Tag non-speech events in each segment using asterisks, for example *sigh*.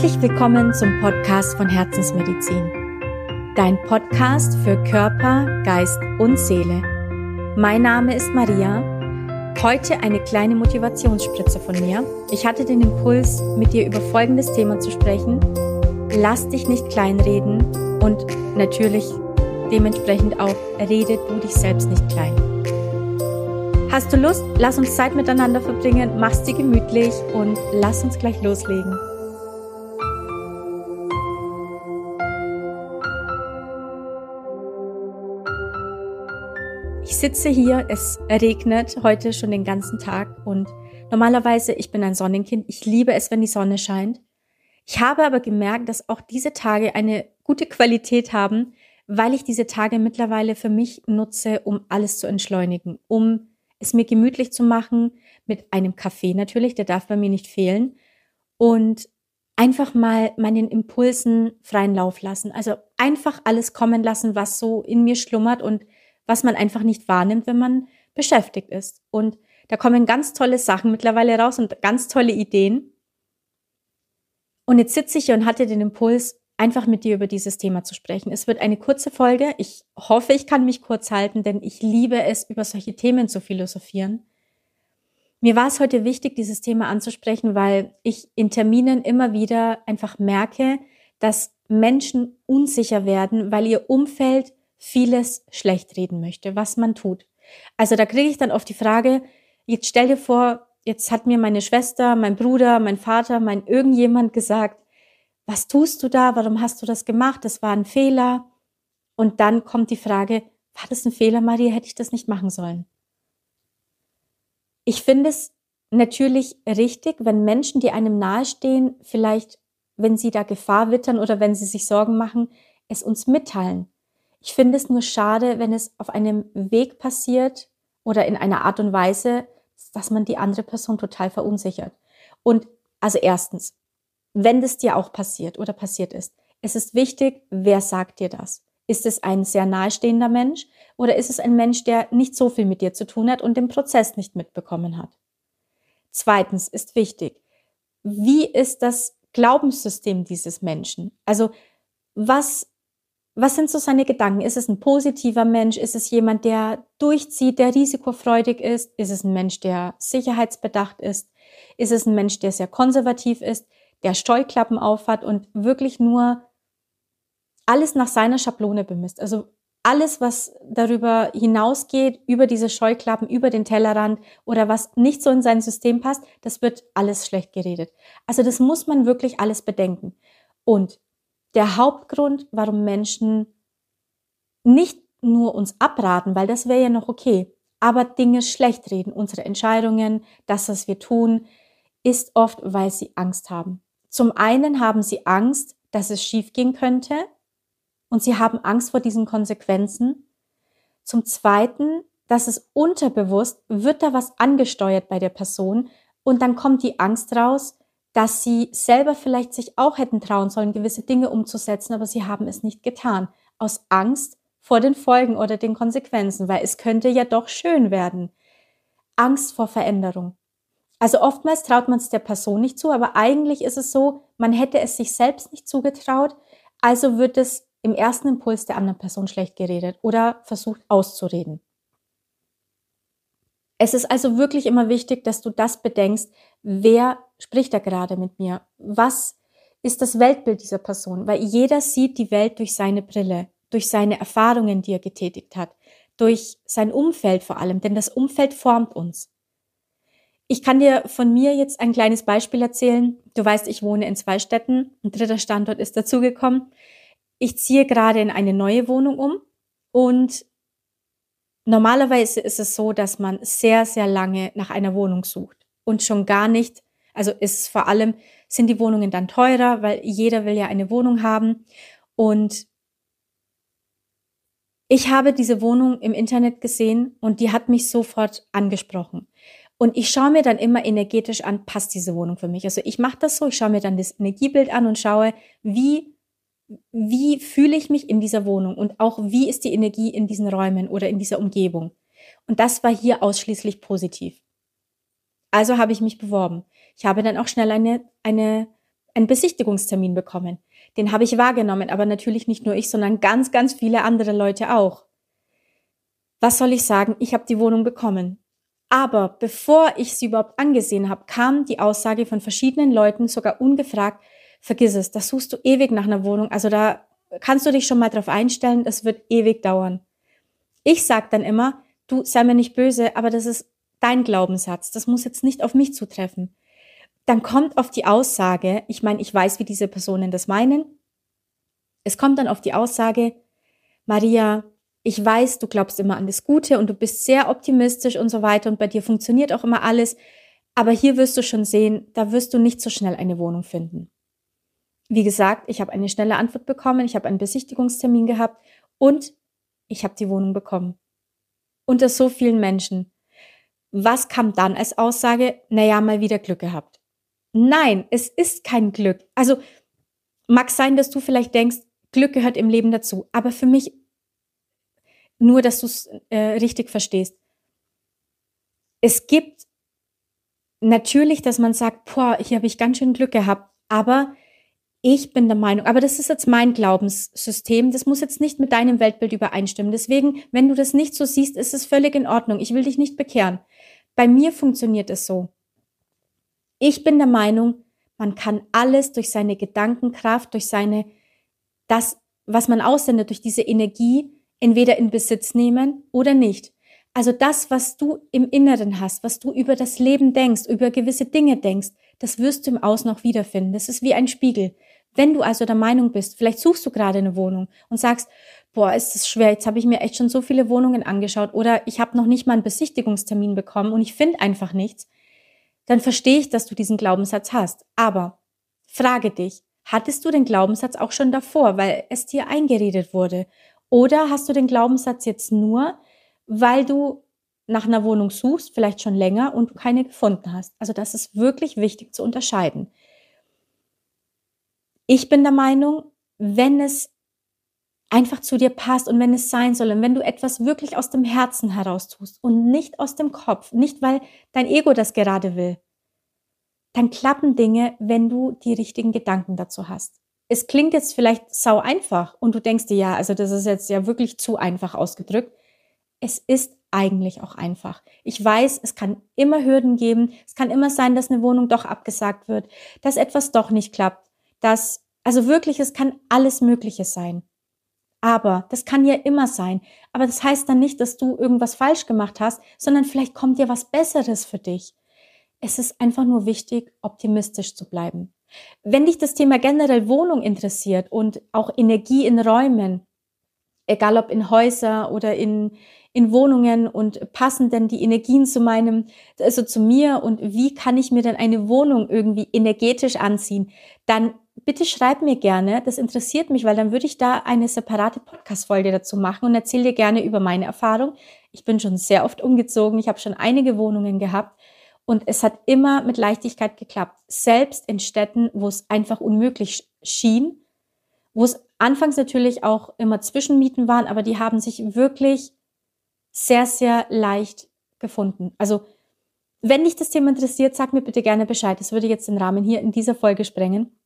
Herzlich willkommen zum Podcast von Herzensmedizin. Dein Podcast für Körper, Geist und Seele. Mein Name ist Maria. Heute eine kleine Motivationsspritze von mir. Ich hatte den Impuls, mit dir über folgendes Thema zu sprechen. Lass dich nicht kleinreden und natürlich dementsprechend auch rede du dich selbst nicht klein. Hast du Lust? Lass uns Zeit miteinander verbringen, mach's dir gemütlich und lass uns gleich loslegen. Sitze hier, es regnet heute schon den ganzen Tag und normalerweise, ich bin ein Sonnenkind, ich liebe es, wenn die Sonne scheint. Ich habe aber gemerkt, dass auch diese Tage eine gute Qualität haben, weil ich diese Tage mittlerweile für mich nutze, um alles zu entschleunigen, um es mir gemütlich zu machen, mit einem Kaffee natürlich, der darf bei mir nicht fehlen, und einfach mal meinen Impulsen freien Lauf lassen. Also einfach alles kommen lassen, was so in mir schlummert und was man einfach nicht wahrnimmt, wenn man beschäftigt ist. Und da kommen ganz tolle Sachen mittlerweile raus und ganz tolle Ideen. Und jetzt sitze ich hier und hatte den Impuls, einfach mit dir über dieses Thema zu sprechen. Es wird eine kurze Folge. Ich hoffe, ich kann mich kurz halten, denn ich liebe es, über solche Themen zu philosophieren. Mir war es heute wichtig, dieses Thema anzusprechen, weil ich in Terminen immer wieder einfach merke, dass Menschen unsicher werden, weil ihr Umfeld vieles schlecht reden möchte, was man tut. Also da kriege ich dann oft die Frage, jetzt stell dir vor, jetzt hat mir meine Schwester, mein Bruder, mein Vater, mein irgendjemand gesagt, was tust du da? Warum hast du das gemacht? Das war ein Fehler. Und dann kommt die Frage, war das ein Fehler, Maria? Hätte ich das nicht machen sollen? Ich finde es natürlich richtig, wenn Menschen, die einem nahestehen, vielleicht, wenn sie da Gefahr wittern oder wenn sie sich Sorgen machen, es uns mitteilen. Ich finde es nur schade, wenn es auf einem Weg passiert oder in einer Art und Weise, dass man die andere Person total verunsichert. Und also erstens, wenn das dir auch passiert oder passiert ist, es ist wichtig, wer sagt dir das? Ist es ein sehr nahestehender Mensch oder ist es ein Mensch, der nicht so viel mit dir zu tun hat und den Prozess nicht mitbekommen hat? Zweitens ist wichtig, wie ist das Glaubenssystem dieses Menschen? Also was was sind so seine Gedanken? Ist es ein positiver Mensch? Ist es jemand, der durchzieht, der risikofreudig ist? Ist es ein Mensch, der sicherheitsbedacht ist? Ist es ein Mensch, der sehr konservativ ist, der Steuklappen aufhat und wirklich nur alles nach seiner Schablone bemisst? Also alles, was darüber hinausgeht, über diese Scheuklappen, über den Tellerrand oder was nicht so in sein System passt, das wird alles schlecht geredet. Also das muss man wirklich alles bedenken. Und der Hauptgrund, warum Menschen nicht nur uns abraten, weil das wäre ja noch okay, aber Dinge schlecht reden, unsere Entscheidungen, das, was wir tun, ist oft, weil sie Angst haben. Zum einen haben sie Angst, dass es schiefgehen könnte und sie haben Angst vor diesen Konsequenzen. Zum zweiten, dass es unterbewusst wird da was angesteuert bei der Person und dann kommt die Angst raus, dass sie selber vielleicht sich auch hätten trauen sollen, gewisse Dinge umzusetzen, aber sie haben es nicht getan, aus Angst vor den Folgen oder den Konsequenzen, weil es könnte ja doch schön werden. Angst vor Veränderung. Also oftmals traut man es der Person nicht zu, aber eigentlich ist es so, man hätte es sich selbst nicht zugetraut, also wird es im ersten Impuls der anderen Person schlecht geredet oder versucht auszureden. Es ist also wirklich immer wichtig, dass du das bedenkst, wer spricht da gerade mit mir? Was ist das Weltbild dieser Person? Weil jeder sieht die Welt durch seine Brille, durch seine Erfahrungen, die er getätigt hat, durch sein Umfeld vor allem, denn das Umfeld formt uns. Ich kann dir von mir jetzt ein kleines Beispiel erzählen. Du weißt, ich wohne in zwei Städten. Ein dritter Standort ist dazugekommen. Ich ziehe gerade in eine neue Wohnung um und Normalerweise ist es so, dass man sehr, sehr lange nach einer Wohnung sucht und schon gar nicht, also ist vor allem, sind die Wohnungen dann teurer, weil jeder will ja eine Wohnung haben. Und ich habe diese Wohnung im Internet gesehen und die hat mich sofort angesprochen. Und ich schaue mir dann immer energetisch an, passt diese Wohnung für mich. Also ich mache das so, ich schaue mir dann das Energiebild an und schaue, wie wie fühle ich mich in dieser Wohnung und auch wie ist die Energie in diesen Räumen oder in dieser Umgebung. Und das war hier ausschließlich positiv. Also habe ich mich beworben. Ich habe dann auch schnell eine, eine, einen Besichtigungstermin bekommen. Den habe ich wahrgenommen, aber natürlich nicht nur ich, sondern ganz, ganz viele andere Leute auch. Was soll ich sagen? Ich habe die Wohnung bekommen. Aber bevor ich sie überhaupt angesehen habe, kam die Aussage von verschiedenen Leuten, sogar ungefragt, vergiss es, da suchst du ewig nach einer Wohnung. Also da kannst du dich schon mal drauf einstellen, das wird ewig dauern. Ich sag dann immer, du sei mir nicht böse, aber das ist dein Glaubenssatz. Das muss jetzt nicht auf mich zutreffen. Dann kommt auf die Aussage, ich meine, ich weiß, wie diese Personen das meinen. Es kommt dann auf die Aussage, Maria, ich weiß, du glaubst immer an das Gute und du bist sehr optimistisch und so weiter und bei dir funktioniert auch immer alles. Aber hier wirst du schon sehen, da wirst du nicht so schnell eine Wohnung finden. Wie gesagt, ich habe eine schnelle Antwort bekommen, ich habe einen Besichtigungstermin gehabt und ich habe die Wohnung bekommen. Unter so vielen Menschen. Was kam dann als Aussage? Naja, mal wieder Glück gehabt. Nein, es ist kein Glück. Also mag sein, dass du vielleicht denkst, Glück gehört im Leben dazu. Aber für mich nur, dass du es äh, richtig verstehst. Es gibt natürlich, dass man sagt, boah, hier habe ich ganz schön Glück gehabt, aber ich bin der Meinung, aber das ist jetzt mein Glaubenssystem, das muss jetzt nicht mit deinem Weltbild übereinstimmen. Deswegen, wenn du das nicht so siehst, ist es völlig in Ordnung. Ich will dich nicht bekehren. Bei mir funktioniert es so. Ich bin der Meinung, man kann alles durch seine Gedankenkraft, durch seine, das, was man aussendet, durch diese Energie entweder in Besitz nehmen oder nicht. Also das, was du im Inneren hast, was du über das Leben denkst, über gewisse Dinge denkst, das wirst du im Außen auch wiederfinden. Das ist wie ein Spiegel. Wenn du also der Meinung bist, vielleicht suchst du gerade eine Wohnung und sagst, boah, ist das schwer, jetzt habe ich mir echt schon so viele Wohnungen angeschaut oder ich habe noch nicht mal einen Besichtigungstermin bekommen und ich finde einfach nichts, dann verstehe ich, dass du diesen Glaubenssatz hast. Aber frage dich, hattest du den Glaubenssatz auch schon davor, weil es dir eingeredet wurde? Oder hast du den Glaubenssatz jetzt nur, weil du nach einer Wohnung suchst, vielleicht schon länger und du keine gefunden hast? Also das ist wirklich wichtig zu unterscheiden. Ich bin der Meinung, wenn es einfach zu dir passt und wenn es sein soll und wenn du etwas wirklich aus dem Herzen heraus tust und nicht aus dem Kopf, nicht weil dein Ego das gerade will, dann klappen Dinge, wenn du die richtigen Gedanken dazu hast es klingt jetzt vielleicht sau einfach und du denkst dir ja, also das ist jetzt ja wirklich zu einfach ausgedrückt. Es ist eigentlich auch einfach. Ich weiß, es kann immer Hürden geben. Es kann immer sein, dass eine Wohnung doch abgesagt wird, dass etwas doch nicht klappt, dass, also wirklich, es kann alles Mögliche sein. Aber das kann ja immer sein. Aber das heißt dann nicht, dass du irgendwas falsch gemacht hast, sondern vielleicht kommt dir was Besseres für dich. Es ist einfach nur wichtig, optimistisch zu bleiben. Wenn dich das Thema generell Wohnung interessiert und auch Energie in Räumen, egal ob in Häuser oder in, in Wohnungen und passen denn die Energien zu meinem, also zu mir und wie kann ich mir denn eine Wohnung irgendwie energetisch anziehen, dann bitte schreib mir gerne, das interessiert mich, weil dann würde ich da eine separate Podcast-Folge dazu machen und erzähle dir gerne über meine Erfahrung. Ich bin schon sehr oft umgezogen, ich habe schon einige Wohnungen gehabt und es hat immer mit Leichtigkeit geklappt. Selbst in Städten, wo es einfach unmöglich schien, wo es anfangs natürlich auch immer Zwischenmieten waren, aber die haben sich wirklich sehr, sehr leicht gefunden. Also, wenn dich das Thema interessiert, sag mir bitte gerne Bescheid. Das würde jetzt den Rahmen hier in dieser Folge sprengen.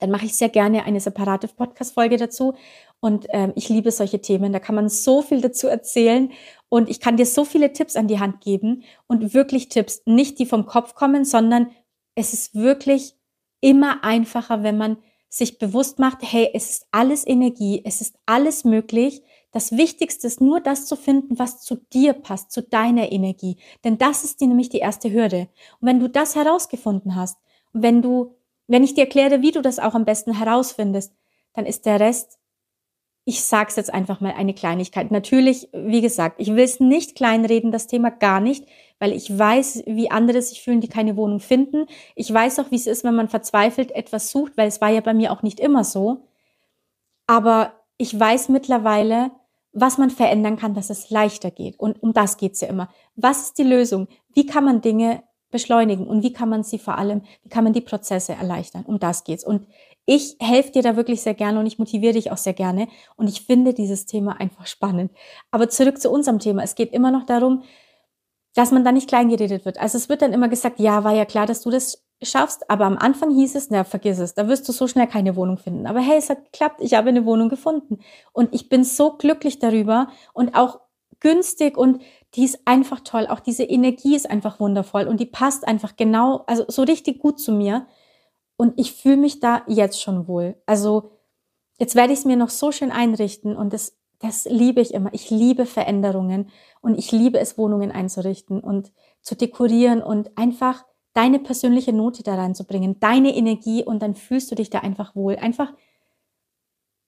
Dann mache ich sehr gerne eine separate Podcast-Folge dazu. Und ähm, ich liebe solche Themen. Da kann man so viel dazu erzählen. Und ich kann dir so viele Tipps an die Hand geben und wirklich Tipps, nicht die vom Kopf kommen, sondern es ist wirklich immer einfacher, wenn man sich bewusst macht, hey, es ist alles Energie, es ist alles möglich. Das Wichtigste ist nur das zu finden, was zu dir passt, zu deiner Energie. Denn das ist die, nämlich die erste Hürde. Und wenn du das herausgefunden hast, wenn du, wenn ich dir erkläre, wie du das auch am besten herausfindest, dann ist der Rest ich sag's jetzt einfach mal eine Kleinigkeit. Natürlich, wie gesagt, ich will es nicht kleinreden, das Thema gar nicht, weil ich weiß, wie andere sich fühlen, die keine Wohnung finden. Ich weiß auch, wie es ist, wenn man verzweifelt etwas sucht, weil es war ja bei mir auch nicht immer so. Aber ich weiß mittlerweile, was man verändern kann, dass es leichter geht. Und um das geht's ja immer. Was ist die Lösung? Wie kann man Dinge beschleunigen und wie kann man sie vor allem, wie kann man die Prozesse erleichtern? Um das geht's. Und ich helfe dir da wirklich sehr gerne und ich motiviere dich auch sehr gerne und ich finde dieses Thema einfach spannend. Aber zurück zu unserem Thema. Es geht immer noch darum, dass man da nicht kleingeredet wird. Also es wird dann immer gesagt, ja, war ja klar, dass du das schaffst. Aber am Anfang hieß es, na, vergiss es, da wirst du so schnell keine Wohnung finden. Aber hey, es hat geklappt, ich habe eine Wohnung gefunden. Und ich bin so glücklich darüber und auch günstig und die ist einfach toll. Auch diese Energie ist einfach wundervoll und die passt einfach genau, also so richtig gut zu mir. Und ich fühle mich da jetzt schon wohl. Also jetzt werde ich es mir noch so schön einrichten und das, das liebe ich immer. Ich liebe Veränderungen und ich liebe es, Wohnungen einzurichten und zu dekorieren und einfach deine persönliche Note da reinzubringen, deine Energie und dann fühlst du dich da einfach wohl. Einfach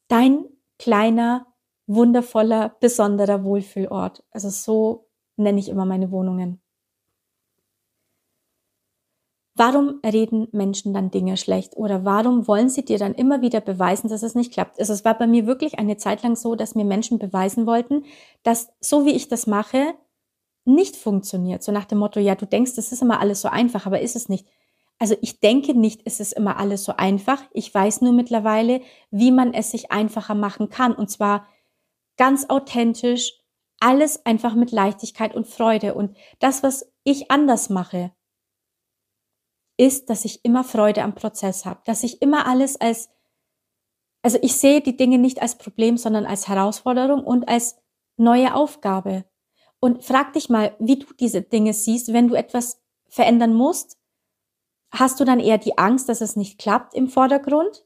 dein kleiner, wundervoller, besonderer Wohlfühlort. Also so nenne ich immer meine Wohnungen. Warum reden Menschen dann Dinge schlecht oder warum wollen sie dir dann immer wieder beweisen, dass es nicht klappt? Also es war bei mir wirklich eine Zeit lang so, dass mir Menschen beweisen wollten, dass so wie ich das mache, nicht funktioniert. So nach dem Motto, ja, du denkst, es ist immer alles so einfach, aber ist es nicht. Also ich denke nicht, es ist immer alles so einfach. Ich weiß nur mittlerweile, wie man es sich einfacher machen kann. Und zwar ganz authentisch, alles einfach mit Leichtigkeit und Freude. Und das, was ich anders mache, ist, dass ich immer Freude am Prozess habe, dass ich immer alles als, also ich sehe die Dinge nicht als Problem, sondern als Herausforderung und als neue Aufgabe. Und frag dich mal, wie du diese Dinge siehst, wenn du etwas verändern musst. Hast du dann eher die Angst, dass es nicht klappt im Vordergrund?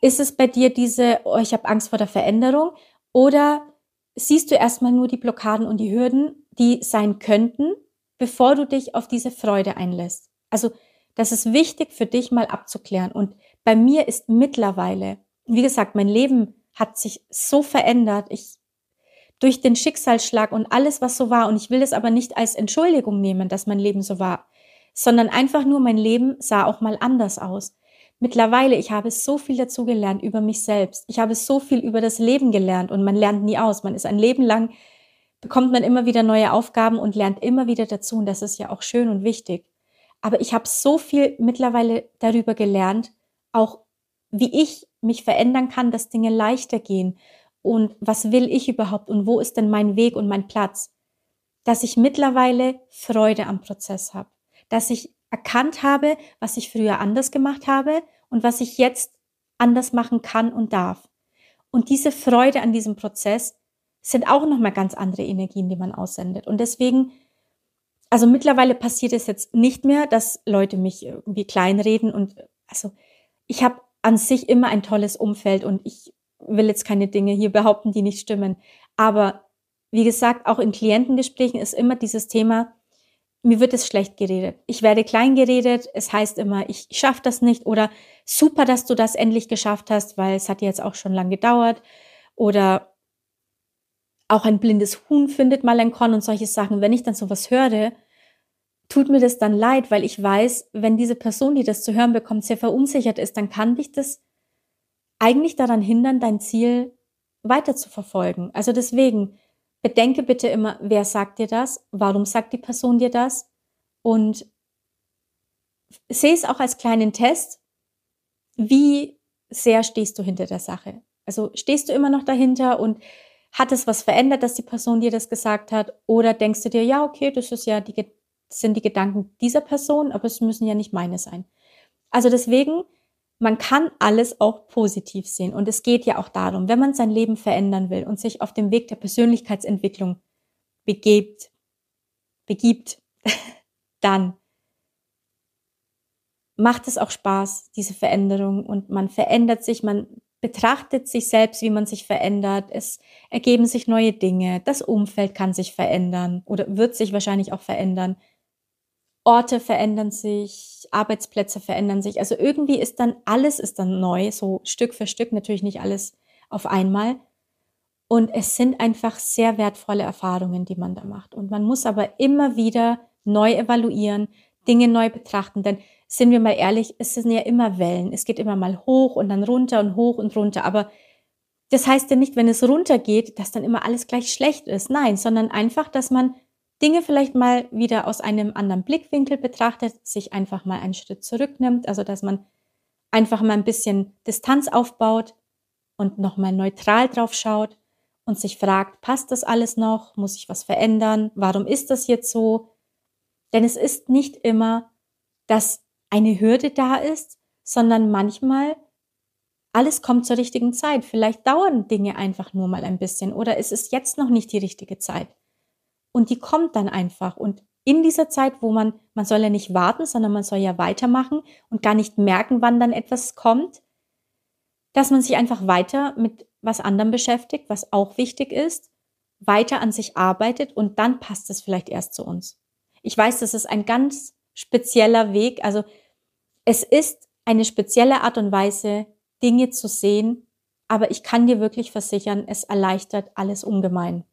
Ist es bei dir diese, oh, ich habe Angst vor der Veränderung? Oder siehst du erstmal nur die Blockaden und die Hürden, die sein könnten, bevor du dich auf diese Freude einlässt? Also, das ist wichtig für dich mal abzuklären. Und bei mir ist mittlerweile, wie gesagt, mein Leben hat sich so verändert. Ich durch den Schicksalsschlag und alles, was so war. Und ich will das aber nicht als Entschuldigung nehmen, dass mein Leben so war, sondern einfach nur mein Leben sah auch mal anders aus. Mittlerweile, ich habe so viel dazu gelernt über mich selbst. Ich habe so viel über das Leben gelernt und man lernt nie aus. Man ist ein Leben lang, bekommt man immer wieder neue Aufgaben und lernt immer wieder dazu. Und das ist ja auch schön und wichtig. Aber ich habe so viel mittlerweile darüber gelernt, auch wie ich mich verändern kann, dass Dinge leichter gehen und was will ich überhaupt und wo ist denn mein Weg und mein Platz, dass ich mittlerweile Freude am Prozess habe, dass ich erkannt habe, was ich früher anders gemacht habe und was ich jetzt anders machen kann und darf. Und diese Freude an diesem Prozess sind auch nochmal ganz andere Energien, die man aussendet. Und deswegen, also mittlerweile passiert es jetzt nicht mehr, dass Leute mich irgendwie kleinreden und also ich habe an sich immer ein tolles Umfeld und ich will jetzt keine Dinge hier behaupten, die nicht stimmen. Aber wie gesagt, auch in Klientengesprächen ist immer dieses Thema, mir wird es schlecht geredet. Ich werde klein geredet. Es heißt immer, ich schaffe das nicht oder super, dass du das endlich geschafft hast, weil es hat jetzt auch schon lang gedauert. Oder auch ein blindes Huhn findet mal ein Korn und solche Sachen. Wenn ich dann sowas höre, tut mir das dann leid, weil ich weiß, wenn diese Person, die das zu hören bekommt, sehr verunsichert ist, dann kann dich das eigentlich daran hindern, dein Ziel weiter zu verfolgen. Also deswegen bedenke bitte immer, wer sagt dir das? Warum sagt die Person dir das? Und sehe es auch als kleinen Test. Wie sehr stehst du hinter der Sache? Also stehst du immer noch dahinter und hat es was verändert, dass die Person dir das gesagt hat? Oder denkst du dir, ja, okay, das ist ja die, sind die Gedanken dieser Person, aber es müssen ja nicht meine sein. Also deswegen man kann alles auch positiv sehen. Und es geht ja auch darum, wenn man sein Leben verändern will und sich auf dem Weg der Persönlichkeitsentwicklung begebt, begibt, *laughs* dann macht es auch Spaß, diese Veränderung. Und man verändert sich, man betrachtet sich selbst, wie man sich verändert. Es ergeben sich neue Dinge. Das Umfeld kann sich verändern oder wird sich wahrscheinlich auch verändern. Orte verändern sich, Arbeitsplätze verändern sich. Also irgendwie ist dann alles ist dann neu, so Stück für Stück, natürlich nicht alles auf einmal. Und es sind einfach sehr wertvolle Erfahrungen, die man da macht. Und man muss aber immer wieder neu evaluieren, Dinge neu betrachten. Denn sind wir mal ehrlich, es sind ja immer Wellen. Es geht immer mal hoch und dann runter und hoch und runter. Aber das heißt ja nicht, wenn es runtergeht, dass dann immer alles gleich schlecht ist. Nein, sondern einfach, dass man Dinge vielleicht mal wieder aus einem anderen Blickwinkel betrachtet, sich einfach mal einen Schritt zurücknimmt, also dass man einfach mal ein bisschen Distanz aufbaut und nochmal neutral drauf schaut und sich fragt, passt das alles noch? Muss ich was verändern? Warum ist das jetzt so? Denn es ist nicht immer, dass eine Hürde da ist, sondern manchmal alles kommt zur richtigen Zeit. Vielleicht dauern Dinge einfach nur mal ein bisschen oder es ist jetzt noch nicht die richtige Zeit. Und die kommt dann einfach. Und in dieser Zeit, wo man, man soll ja nicht warten, sondern man soll ja weitermachen und gar nicht merken, wann dann etwas kommt, dass man sich einfach weiter mit was anderem beschäftigt, was auch wichtig ist, weiter an sich arbeitet und dann passt es vielleicht erst zu uns. Ich weiß, das ist ein ganz spezieller Weg. Also es ist eine spezielle Art und Weise, Dinge zu sehen, aber ich kann dir wirklich versichern, es erleichtert alles ungemein.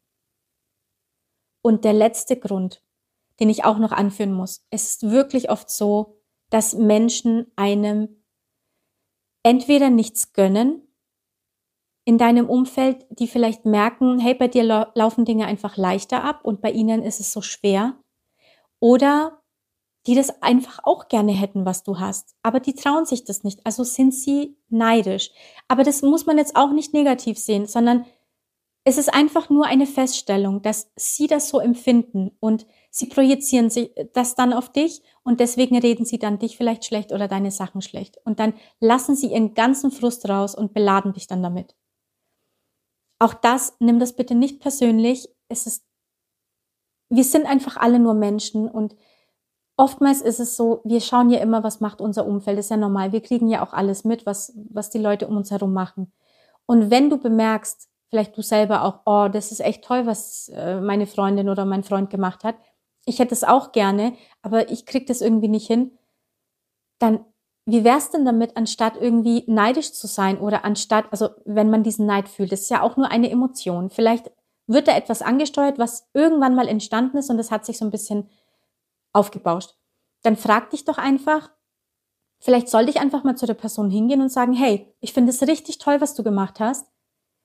Und der letzte Grund, den ich auch noch anführen muss, es ist wirklich oft so, dass Menschen einem entweder nichts gönnen in deinem Umfeld, die vielleicht merken, hey, bei dir laufen Dinge einfach leichter ab und bei ihnen ist es so schwer. Oder die das einfach auch gerne hätten, was du hast. Aber die trauen sich das nicht. Also sind sie neidisch. Aber das muss man jetzt auch nicht negativ sehen, sondern es ist einfach nur eine Feststellung, dass sie das so empfinden und sie projizieren sich das dann auf dich und deswegen reden sie dann dich vielleicht schlecht oder deine Sachen schlecht. Und dann lassen sie ihren ganzen Frust raus und beladen dich dann damit. Auch das, nimm das bitte nicht persönlich. Es ist, wir sind einfach alle nur Menschen und oftmals ist es so, wir schauen ja immer, was macht unser Umfeld. Das ist ja normal. Wir kriegen ja auch alles mit, was, was die Leute um uns herum machen. Und wenn du bemerkst, vielleicht du selber auch, oh, das ist echt toll, was äh, meine Freundin oder mein Freund gemacht hat. Ich hätte es auch gerne, aber ich krieg das irgendwie nicht hin. Dann, wie wär's denn damit, anstatt irgendwie neidisch zu sein oder anstatt, also wenn man diesen Neid fühlt, das ist ja auch nur eine Emotion. Vielleicht wird da etwas angesteuert, was irgendwann mal entstanden ist und das hat sich so ein bisschen aufgebauscht. Dann frag dich doch einfach, vielleicht sollte ich einfach mal zu der Person hingehen und sagen, hey, ich finde es richtig toll, was du gemacht hast.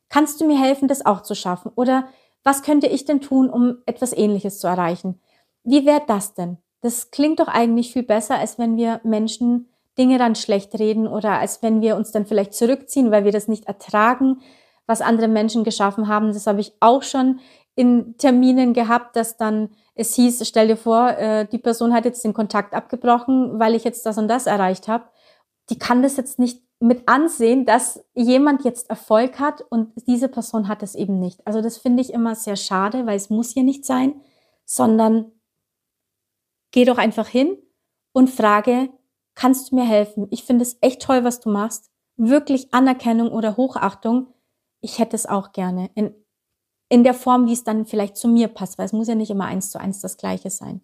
Kannst du mir helfen, das auch zu schaffen? Oder was könnte ich denn tun, um etwas Ähnliches zu erreichen? Wie wäre das denn? Das klingt doch eigentlich viel besser, als wenn wir Menschen Dinge dann schlecht reden oder als wenn wir uns dann vielleicht zurückziehen, weil wir das nicht ertragen, was andere Menschen geschaffen haben. Das habe ich auch schon in Terminen gehabt, dass dann es hieß, stell dir vor, äh, die Person hat jetzt den Kontakt abgebrochen, weil ich jetzt das und das erreicht habe. Die kann das jetzt nicht mit ansehen, dass jemand jetzt Erfolg hat und diese Person hat es eben nicht. Also das finde ich immer sehr schade, weil es muss hier nicht sein, sondern geh doch einfach hin und frage, kannst du mir helfen? Ich finde es echt toll, was du machst. Wirklich Anerkennung oder Hochachtung. Ich hätte es auch gerne. In in der Form, wie es dann vielleicht zu mir passt, weil es muss ja nicht immer eins zu eins das Gleiche sein.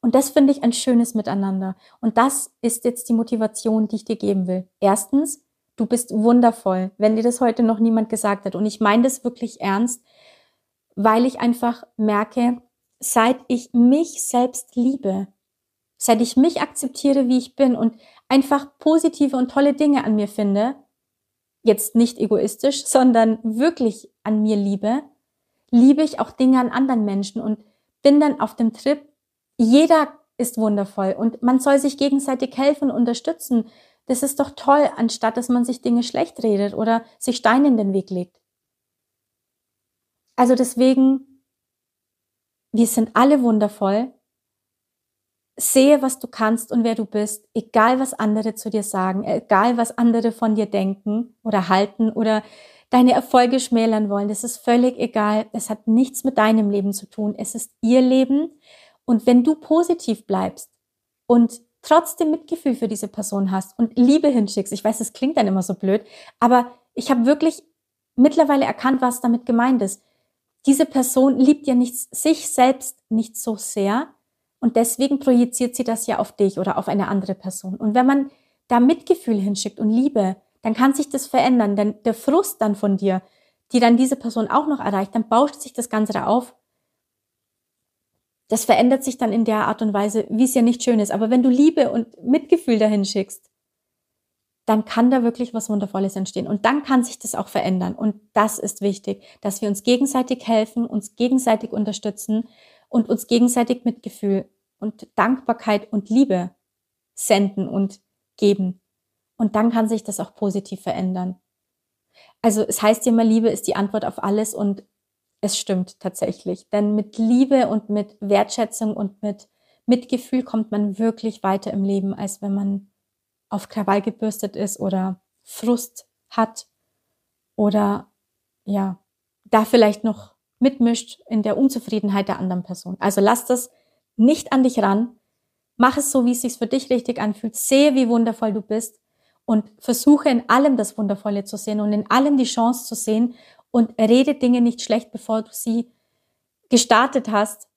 Und das finde ich ein schönes Miteinander. Und das ist jetzt die Motivation, die ich dir geben will. Erstens, du bist wundervoll, wenn dir das heute noch niemand gesagt hat. Und ich meine das wirklich ernst, weil ich einfach merke, seit ich mich selbst liebe, seit ich mich akzeptiere, wie ich bin und einfach positive und tolle Dinge an mir finde, jetzt nicht egoistisch, sondern wirklich an mir liebe, liebe ich auch Dinge an anderen Menschen und bin dann auf dem Trip, jeder ist wundervoll und man soll sich gegenseitig helfen und unterstützen. Das ist doch toll, anstatt dass man sich Dinge schlecht redet oder sich Steine in den Weg legt. Also deswegen, wir sind alle wundervoll. Sehe, was du kannst und wer du bist, egal was andere zu dir sagen, egal was andere von dir denken oder halten oder deine Erfolge schmälern wollen. Das ist völlig egal. Es hat nichts mit deinem Leben zu tun. Es ist ihr Leben. Und wenn du positiv bleibst und trotzdem Mitgefühl für diese Person hast und Liebe hinschickst, ich weiß, es klingt dann immer so blöd, aber ich habe wirklich mittlerweile erkannt, was damit gemeint ist. Diese Person liebt ja nicht sich selbst nicht so sehr und deswegen projiziert sie das ja auf dich oder auf eine andere Person. Und wenn man da Mitgefühl hinschickt und Liebe, dann kann sich das verändern, denn der Frust dann von dir, die dann diese Person auch noch erreicht, dann bauscht sich das Ganze da auf. Das verändert sich dann in der Art und Weise, wie es ja nicht schön ist. Aber wenn du Liebe und Mitgefühl dahin schickst, dann kann da wirklich was Wundervolles entstehen. Und dann kann sich das auch verändern. Und das ist wichtig, dass wir uns gegenseitig helfen, uns gegenseitig unterstützen und uns gegenseitig Mitgefühl und Dankbarkeit und Liebe senden und geben. Und dann kann sich das auch positiv verändern. Also es heißt ja immer, Liebe ist die Antwort auf alles und es stimmt tatsächlich. Denn mit Liebe und mit Wertschätzung und mit Mitgefühl kommt man wirklich weiter im Leben, als wenn man auf Krawall gebürstet ist oder Frust hat oder ja, da vielleicht noch mitmischt in der Unzufriedenheit der anderen Person. Also lass das nicht an dich ran. Mach es so, wie es sich für dich richtig anfühlt. Sehe, wie wundervoll du bist und versuche in allem das Wundervolle zu sehen und in allem die Chance zu sehen und rede Dinge nicht schlecht, bevor du sie gestartet hast,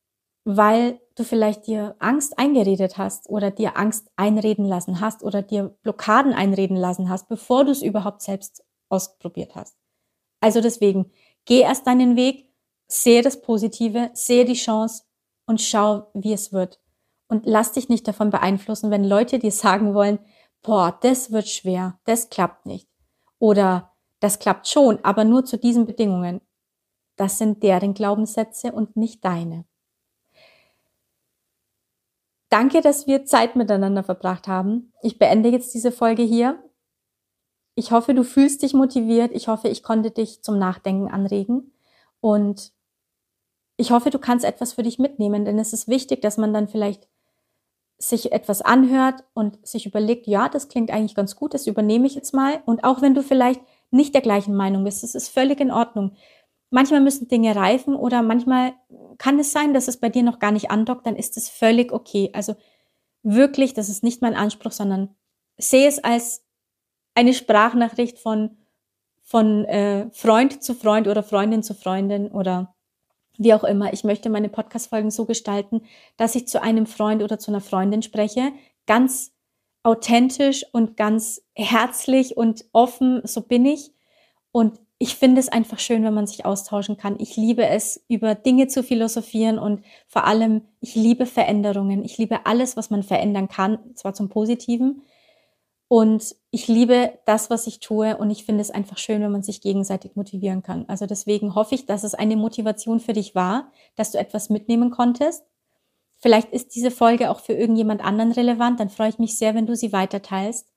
weil du vielleicht dir Angst eingeredet hast oder dir Angst einreden lassen hast oder dir Blockaden einreden lassen hast, bevor du es überhaupt selbst ausprobiert hast. Also deswegen, geh erst deinen Weg, sehe das Positive, sehe die Chance und schau, wie es wird. Und lass dich nicht davon beeinflussen, wenn Leute dir sagen wollen, boah, das wird schwer, das klappt nicht. Oder das klappt schon, aber nur zu diesen Bedingungen. Das sind deren Glaubenssätze und nicht deine. Danke, dass wir Zeit miteinander verbracht haben. Ich beende jetzt diese Folge hier. Ich hoffe, du fühlst dich motiviert. Ich hoffe, ich konnte dich zum Nachdenken anregen. Und ich hoffe, du kannst etwas für dich mitnehmen, denn es ist wichtig, dass man dann vielleicht sich etwas anhört und sich überlegt, ja, das klingt eigentlich ganz gut, das übernehme ich jetzt mal. Und auch wenn du vielleicht nicht der gleichen Meinung bist, das ist völlig in Ordnung. Manchmal müssen Dinge reifen oder manchmal kann es sein, dass es bei dir noch gar nicht andockt, dann ist es völlig okay. Also wirklich, das ist nicht mein Anspruch, sondern sehe es als eine Sprachnachricht von, von äh, Freund zu Freund oder Freundin zu Freundin oder wie auch immer. Ich möchte meine Podcast-Folgen so gestalten, dass ich zu einem Freund oder zu einer Freundin spreche, ganz authentisch und ganz herzlich und offen, so bin ich. Und ich finde es einfach schön, wenn man sich austauschen kann. Ich liebe es, über Dinge zu philosophieren und vor allem, ich liebe Veränderungen. Ich liebe alles, was man verändern kann, zwar zum Positiven. Und ich liebe das, was ich tue und ich finde es einfach schön, wenn man sich gegenseitig motivieren kann. Also deswegen hoffe ich, dass es eine Motivation für dich war, dass du etwas mitnehmen konntest. Vielleicht ist diese Folge auch für irgendjemand anderen relevant, dann freue ich mich sehr, wenn du sie weiterteilst.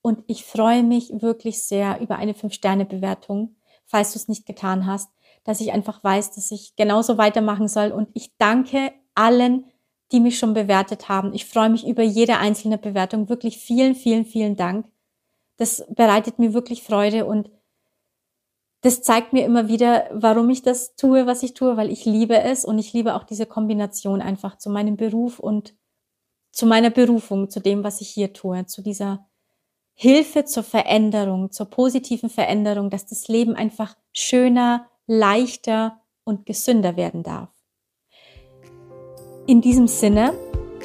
Und ich freue mich wirklich sehr über eine 5-Sterne-Bewertung, falls du es nicht getan hast, dass ich einfach weiß, dass ich genauso weitermachen soll. Und ich danke allen, die mich schon bewertet haben. Ich freue mich über jede einzelne Bewertung. Wirklich vielen, vielen, vielen Dank. Das bereitet mir wirklich Freude und das zeigt mir immer wieder, warum ich das tue, was ich tue, weil ich liebe es und ich liebe auch diese Kombination einfach zu meinem Beruf und zu meiner Berufung, zu dem, was ich hier tue, zu dieser Hilfe zur Veränderung, zur positiven Veränderung, dass das Leben einfach schöner, leichter und gesünder werden darf. In diesem Sinne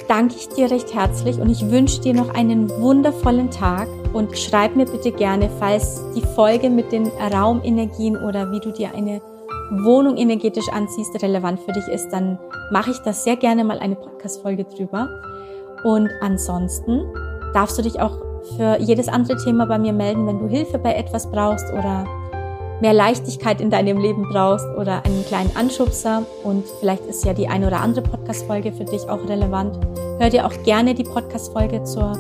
danke ich dir recht herzlich und ich wünsche dir noch einen wundervollen Tag und schreib mir bitte gerne, falls die Folge mit den Raumenergien oder wie du dir eine Wohnung energetisch anziehst, relevant für dich ist, dann mache ich das sehr gerne mal eine Podcast-Folge drüber. Und ansonsten darfst du dich auch für jedes andere Thema bei mir melden, wenn du Hilfe bei etwas brauchst oder mehr Leichtigkeit in deinem Leben brauchst oder einen kleinen Anschubser. Und vielleicht ist ja die eine oder andere Podcast-Folge für dich auch relevant, hör dir auch gerne die Podcast-Folge zur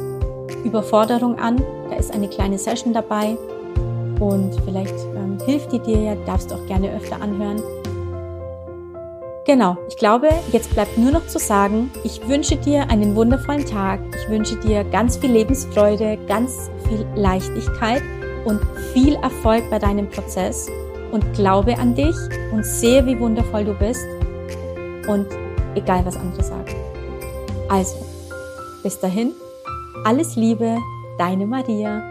Überforderung an. Da ist eine kleine Session dabei. Und vielleicht ähm, hilft die dir ja, darfst du auch gerne öfter anhören. Genau, ich glaube, jetzt bleibt nur noch zu sagen, ich wünsche dir einen wundervollen Tag, ich wünsche dir ganz viel Lebensfreude, ganz viel Leichtigkeit und viel Erfolg bei deinem Prozess und glaube an dich und sehe, wie wundervoll du bist und egal was andere sagen. Also, bis dahin, alles Liebe, deine Maria.